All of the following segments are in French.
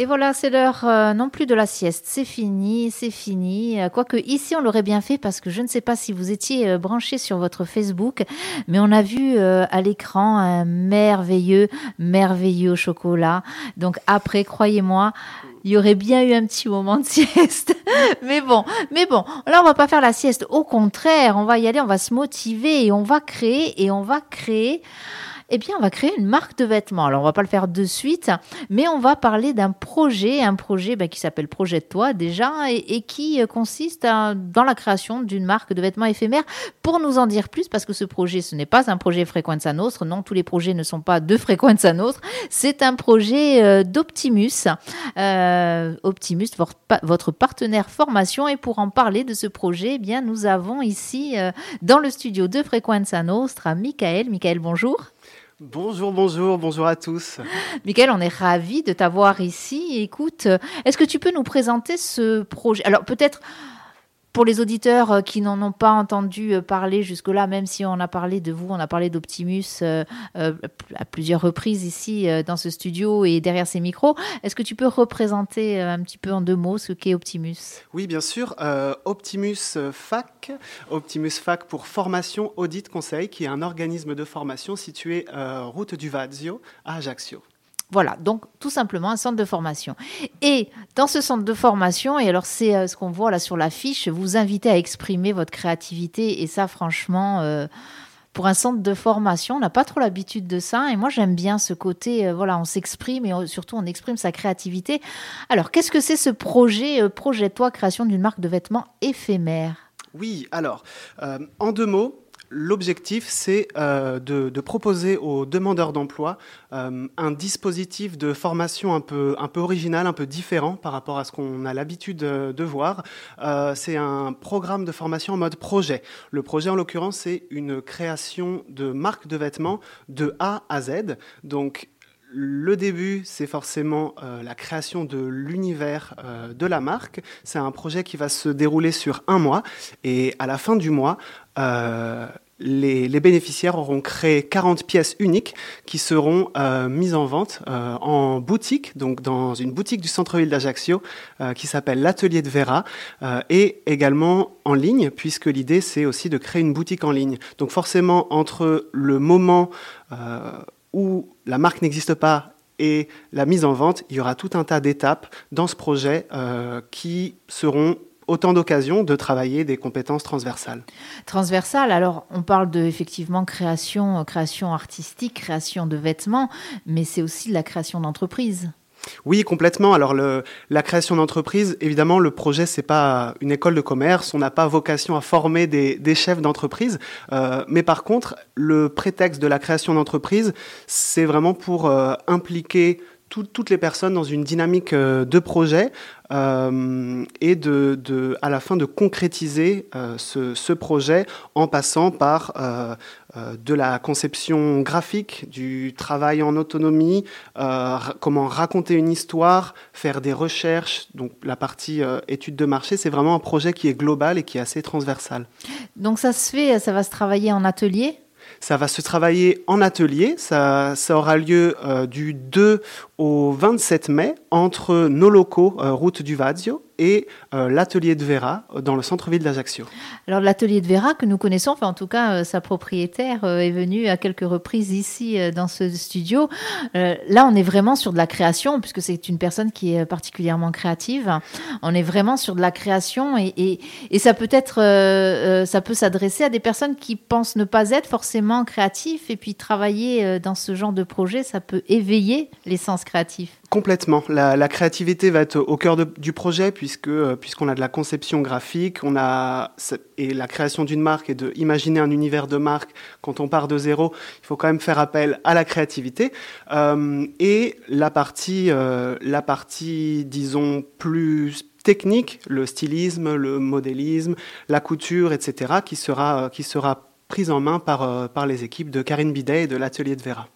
Et voilà, c'est l'heure euh, non plus de la sieste. C'est fini, c'est fini. Euh, Quoique ici, on l'aurait bien fait parce que je ne sais pas si vous étiez euh, branchés sur votre Facebook, mais on a vu euh, à l'écran un merveilleux, merveilleux chocolat. Donc après, croyez-moi, il y aurait bien eu un petit moment de sieste. mais bon, mais bon, là, on va pas faire la sieste. Au contraire, on va y aller, on va se motiver et on va créer et on va créer eh bien, on va créer une marque de vêtements. Alors, on va pas le faire de suite, mais on va parler d'un projet, un projet ben, qui s'appelle Projet de toi déjà, et, qui euh, consiste à- dans la création d'une marque de vêtements éphémères. Pour nous en dire plus, parce que ce projet, ce n'est pas un projet Frequenza Nostre, non, tous les projets ne sont pas de Frequenza Nostre, c'est un projet euh, d'Optimus. Euh, Optimus, votre, pa- votre partenaire formation, et pour en parler de ce projet, eh bien, nous avons ici, dans le studio de Frequenza Nostra, Michael. Michael, bonjour. Bonjour, bonjour, bonjour à tous. Michael, on est ravi de t'avoir ici. Écoute, est-ce que tu peux nous présenter ce projet? Alors peut-être pour les auditeurs euh, qui n'en ont pas entendu euh, parler jusque-là, même si on a parlé de vous, on a parlé d'Optimus euh, à plusieurs reprises ici dans ce studio et derrière ces micros, est-ce que tu peux représenter un petit peu en deux mots ce qu'est Optimus? Oui, bien sûr, Optimus Fac, Optimus Fac pour formation, audit, conseil, qui est un organisme de formation situé route du Vazio à Ajaccio. Voilà, donc tout simplement un centre de formation. Et dans ce centre de formation, et alors c'est euh, ce qu'on voit là sur l'affiche, vous invitez à exprimer votre créativité. Et ça, franchement, euh, pour un centre de formation, on n'a pas trop l'habitude de ça. Et moi, j'aime bien ce côté, euh, voilà, on s'exprime et surtout on exprime sa créativité. Alors, qu'est-ce que c'est ce projet, projet toi, création d'une marque de vêtements éphémère? Oui, alors, en deux mots, l'objectif, c'est euh, de, proposer aux demandeurs d'emploi euh, un dispositif de formation un peu, original, un peu différent par rapport à ce qu'on a l'habitude de, de voir. Euh, c'est un programme de formation en mode projet. Le projet, en l'occurrence, c'est une création de marque de vêtements de A à Z. le début, c'est forcément euh, la création de l'univers euh, de la marque. C'est un projet qui va se dérouler sur un mois. Et à la fin du mois, euh, les, bénéficiaires auront créé 40 pièces uniques qui seront mises en vente en boutique, donc dans une boutique du centre-ville d'Ajaccio qui s'appelle l'Atelier de Vera, et également en ligne, puisque l'idée c'est aussi de créer une boutique en ligne. Donc forcément, entre le moment où la marque n'existe pas et la mise en vente, il y aura tout un tas d'étapes dans ce projet euh, qui seront autant d'occasions de travailler des compétences transversales. transversale. Alors, on parle de effectivement création, création artistique, création de vêtements, mais c'est aussi de la création d'entreprise. Oui, complètement. Alors la création d'entreprise, évidemment, le projet c'est pas une école de commerce. On n'a pas vocation à former des, des chefs d'entreprise. Euh, mais par contre, le prétexte de la création d'entreprise, c'est vraiment pour euh, impliquer tout- toutes les personnes dans une dynamique euh, de projet euh, et de, de, à la fin de concrétiser euh, ce, ce projet en passant par euh, de la conception graphique, du travail en autonomie, comment raconter une histoire, faire des recherches. Donc la partie étude de marché, c'est vraiment un projet qui est global et qui est assez transversal. Donc, ça se fait, ça va se travailler en atelier? Ça va se travailler en atelier. Ça, ça aura lieu euh, du 2 au 27 mai entre nos locaux, euh, route du Vazio, et euh, l'atelier de Vera euh, dans le centre-ville d'Ajaccio. Alors l'atelier de Vera que nous connaissons, enfin en tout cas sa propriétaire est venue à quelques reprises ici dans ce studio. Là on est vraiment sur de la création puisque c'est une personne qui est particulièrement créative. On est vraiment sur de la création et, ça peut être, ça peut s'adresser à des personnes qui pensent ne pas être forcément créatifs et puis travailler dans ce genre de projet, ça peut éveiller les sens créatifs. Complètement. La, créativité va être au cœur du projet puisque euh, puisqu'on a de la conception graphique, on a et la création d'une marque et de imaginer un univers de marque quand on part de zéro, il faut quand même faire appel à la créativité Euh, et la partie euh, la partie disons plus technique, le stylisme, le modélisme, la couture, etc. qui sera qui sera prise en main par par les équipes de Karine Bidet et de l'atelier de Vera.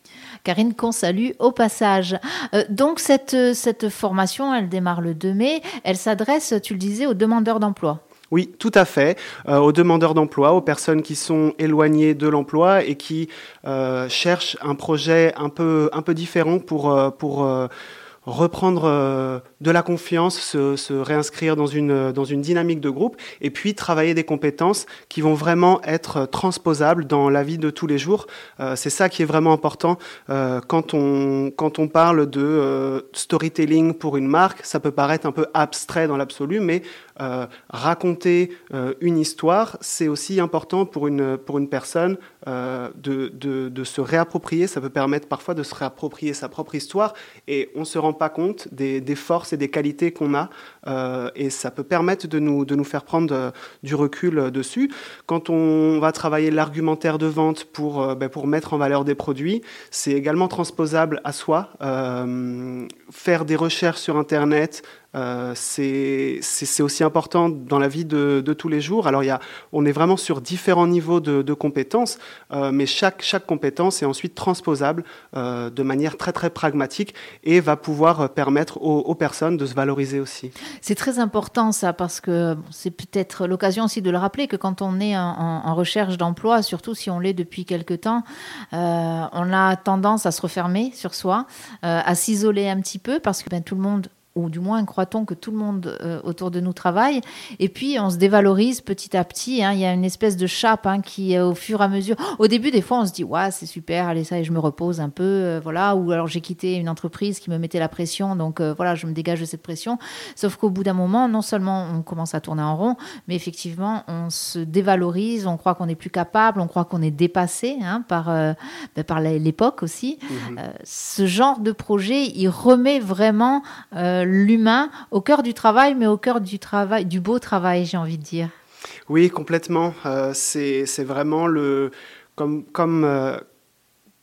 Karine qu'on salue au passage. Euh, donc cette, cette formation, elle démarre le 2 mai. Elle s'adresse, tu le disais, aux demandeurs d'emploi. Oui, tout à fait. Euh, aux demandeurs d'emploi, aux personnes qui sont éloignées de l'emploi et qui euh, cherchent un projet un peu, un peu différent pour, pour, reprendre euh, de la confiance, se, réinscrire dans une, dans une dynamique de groupe, et puis travailler des compétences qui vont vraiment être transposables dans la vie de tous les jours. Euh, c'est ça qui est vraiment important euh, quand, on, quand on parle de storytelling pour une marque. Ça peut paraître un peu abstrait dans l'absolu, mais raconter une histoire, c'est aussi important pour une, pour une personne de, de, de se réapproprier. Ça peut permettre parfois de se réapproprier sa propre histoire, et on se rend pas compte des, forces et des qualités qu'on a, euh, et ça peut permettre de nous, de nous faire prendre euh, du recul euh, dessus. Quand on va travailler l'argumentaire de vente pour, ben, pour mettre en valeur des produits, c'est également transposable à soi. faire des recherches sur Internet, euh, c'est aussi important dans la vie de, tous les jours. Alors, on est vraiment sur différents niveaux de, compétences, euh, mais chaque, chaque compétence est ensuite transposable euh, de manière très, très pragmatique et va pouvoir permettre aux, personnes de se valoriser aussi. C'est très important, ça, parce que c'est peut-être l'occasion aussi de le rappeler que quand on est en, recherche d'emploi, surtout si on l'est depuis quelque temps, on a tendance à se refermer sur soi, à s'isoler un petit peu, parce que ben, tout le monde ou du moins croit-on que tout le monde euh, autour de nous travaille. Et puis on se dévalorise petit à petit. Hein. Il y a une espèce de chape hein, qui, euh, au fur et à mesure, au début des fois on se dit ouais c'est super, allez ça et je me repose un peu, euh, voilà. Ou alors j'ai quitté une entreprise qui me mettait la pression, donc voilà je me dégage de cette pression. Sauf qu'au bout d'un moment, non seulement on commence à tourner en rond, mais effectivement on se dévalorise, on croit qu'on est plus capable, on croit qu'on est dépassé hein, par ben, par l'époque aussi. Mmh ce genre de projet, il remet vraiment l'humain au cœur du travail, mais au cœur du travail, du beau travail, j'ai envie de dire. Oui, complètement. Euh, c'est vraiment le comme comme euh,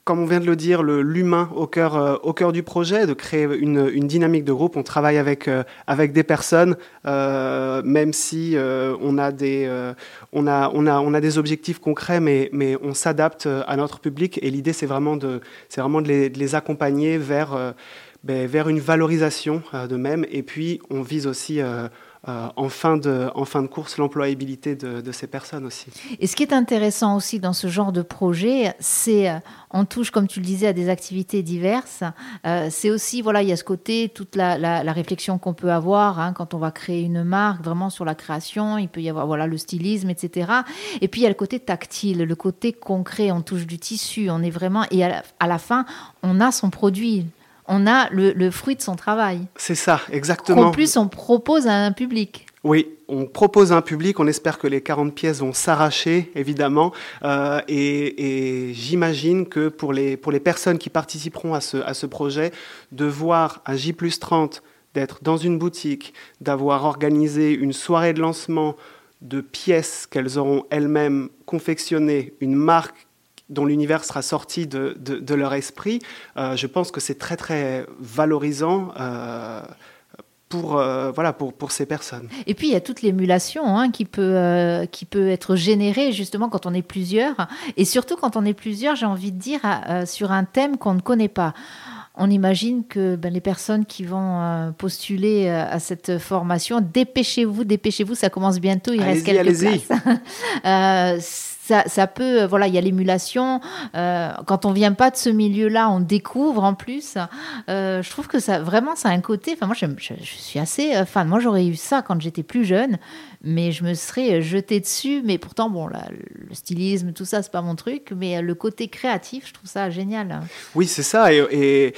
comme on vient de le dire, l'humain au cœur, euh, au du projet, de créer une, une, dynamique de groupe. On travaille avec, avec des personnes, même si on, a des, on, a, on, a, on a des objectifs concrets, mais, mais on s'adapte à notre public. Et l'idée, c'est vraiment, de, vraiment de les accompagner vers ben, vers une valorisation euh, de même. Et puis, on vise aussi euh, euh, en, fin de, en fin de course l'employabilité de, ces personnes aussi. Et ce qui est intéressant aussi dans ce genre de projet, c'est on touche, comme tu le disais, à des activités diverses. c'est aussi, voilà, il y a ce côté, toute la, réflexion qu'on peut avoir hein, quand on va créer une marque, vraiment sur la création. Il peut y avoir, voilà, le stylisme, etc. Et puis il y a le côté tactile, le côté concret. On touche du tissu, on est vraiment, et à la fin, on a son produit on a le, fruit de son travail. C'est ça, exactement. En plus, on propose à un public. Oui, on propose à un public, on espère que les 40 pièces vont s'arracher, évidemment, euh, et, j'imagine que pour les, pour les personnes qui participeront à ce, à ce projet, de voir un J 30, d'être dans une boutique, d'avoir organisé une soirée de lancement de pièces qu'elles auront elles-mêmes confectionnées, une marque dont l'univers sera sorti de, de, leur esprit, euh, je pense que c'est très très valorisant. Euh, pour, euh, voilà, pour, pour, ces personnes. Et puis, il y a toute l'émulation hein, qui, peut, qui peut être générée justement quand on est plusieurs. Et surtout quand on est plusieurs, j'ai envie de dire, sur un thème qu'on ne connaît pas on imagine que ben, les personnes qui vont postuler à cette formation, dépêchez-vous, dépêchez-vous, ça commence bientôt, il reste quelques places. ça, peut, euh, voilà, il y a l'émulation. Euh, quand on vient pas de ce milieu-là, on découvre en plus. Euh, je trouve que ça, vraiment, ça a un côté. Enfin, moi, je, suis assez fan. Moi, j'aurais eu ça quand j'étais plus jeune, mais je me serais jetée dessus. Mais pourtant, bon, le stylisme, tout ça, c'est pas mon truc. Mais le côté créatif, je trouve ça génial. Oui, c'est ça. et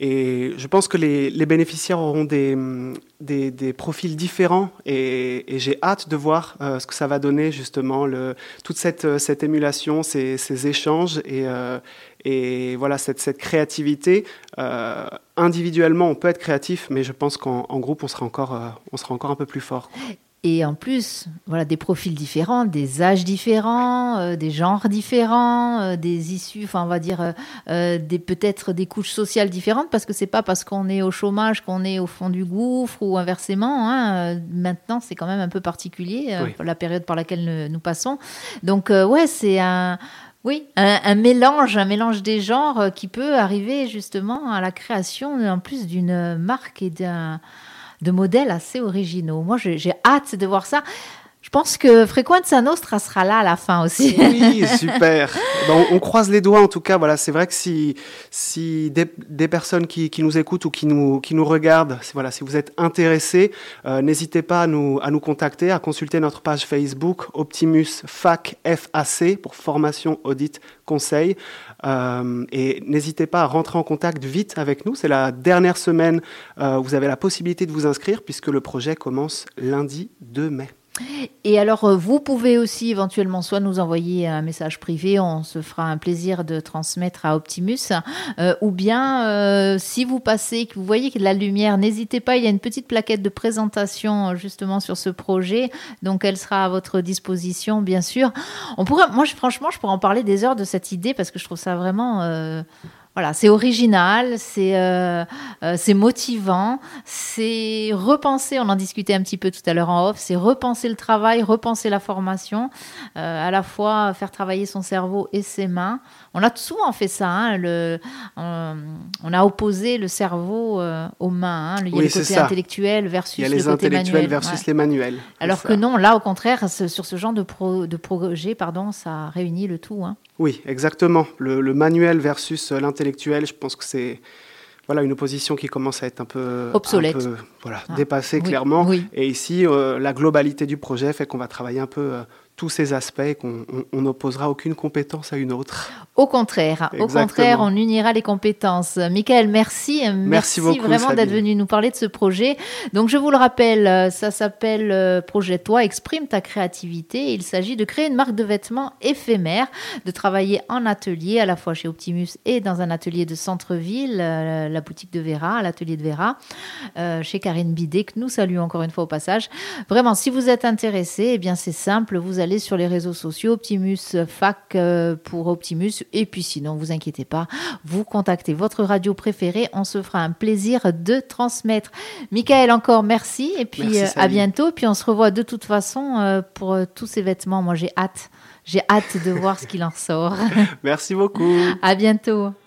je pense que les, bénéficiaires auront des, profils différents et, et j'ai hâte de voir euh, ce que ça va donner justement, le, toute cette, cette émulation, ces, échanges et, euh, et voilà cette, cette créativité. Euh, individuellement, on peut être créatif, mais je pense qu'en groupe, on sera encore, euh, on sera encore un peu plus fort. Et en plus, voilà, des profils différents, des âges différents, euh, des genres différents, euh, des issues, enfin, on va dire, euh, des peut-être des couches sociales différentes, parce que c'est pas parce qu'on est au chômage qu'on est au fond du gouffre ou inversement. Hein. Maintenant, c'est quand même un peu particulier la période par laquelle nous, passons. Donc, ouais, c'est un oui, un, mélange, un mélange des genres qui peut arriver justement à la création en plus d'une marque et d'un de modèles assez originaux. Moi, j'ai hâte de voir ça. Je pense que Frequenza Nostra sera là à la fin aussi. Oui, super. On, croise les doigts en tout cas. Voilà, c'est vrai que si, si des, des personnes qui, qui, nous écoutent ou qui nous, qui nous regardent, voilà, si vous êtes intéressés, euh, n'hésitez pas à nous, à nous contacter, à consulter notre page Facebook Optimus FAC FAC pour formation, audit, conseil. Euh, et n'hésitez pas à rentrer en contact vite avec nous. C'est la dernière semaine. Euh, vous avez la possibilité de vous inscrire puisque le projet commence lundi 2 mai. Et alors, euh, vous pouvez aussi éventuellement soit nous envoyer un message privé, on se fera un plaisir de transmettre à Optimus, euh, ou bien euh, si vous passez, que vous voyez de la lumière, n'hésitez pas, il y a une petite plaquette de présentation justement sur ce projet, donc elle sera à votre disposition, bien sûr. On pourrait, moi, franchement, je pourrais en parler des heures de cette idée parce que je trouve ça vraiment voilà, c'est original, c'est euh, euh, c'est motivant, c'est repenser, on en discutait un petit peu tout à l'heure en off, c'est repenser le travail, repenser la formation, euh, à la fois faire travailler son cerveau et ses mains. On a souvent fait ça, hein, le, on, a opposé le cerveau aux mains, hein, il y a le côté intellectuel versus il y a les le côté intellectuels versus les manuels. Alors que non, là au contraire, sur ce genre de, pro, de projet, pardon, ça réunit le tout. Hein. Oui, exactement. Le, manuel versus l'intellectuel, je pense que c'est voilà une opposition qui commence à être un peu obsolète, voilà, ah, dépassée clairement. Et ici, euh, la globalité du projet fait qu'on va travailler un peu euh, tous ces aspects qu'on n'opposera aucune compétence à une autre. Au contraire, au contraire, on unira les compétences. Michael, merci, merci, vraiment d'être venu nous parler de ce projet. Donc je vous le rappelle, ça s'appelle euh, Projet Toi, exprime ta créativité. Il s'agit de créer une marque de vêtements éphémère, de travailler en atelier, à la fois chez Optimus et dans un atelier de centre-ville, euh, la boutique de Vera, l'atelier de Vera, euh, chez Karine Bidet, que nous saluons encore une fois au passage. Vraiment, si vous êtes intéressé, eh bien c'est simple, vous allez sur les réseaux sociaux, Optimus Fac euh, pour Optimus. Et puis sinon, vous inquiétez pas, vous contactez votre radio préférée. On se fera un plaisir de transmettre. Michael, encore merci. Et puis euh, à bientôt. Puis on se revoit de toute façon euh, pour tous ces vêtements. Moi, j'ai hâte. J'ai hâte de voir ce qu'il en sort. Merci beaucoup. À bientôt.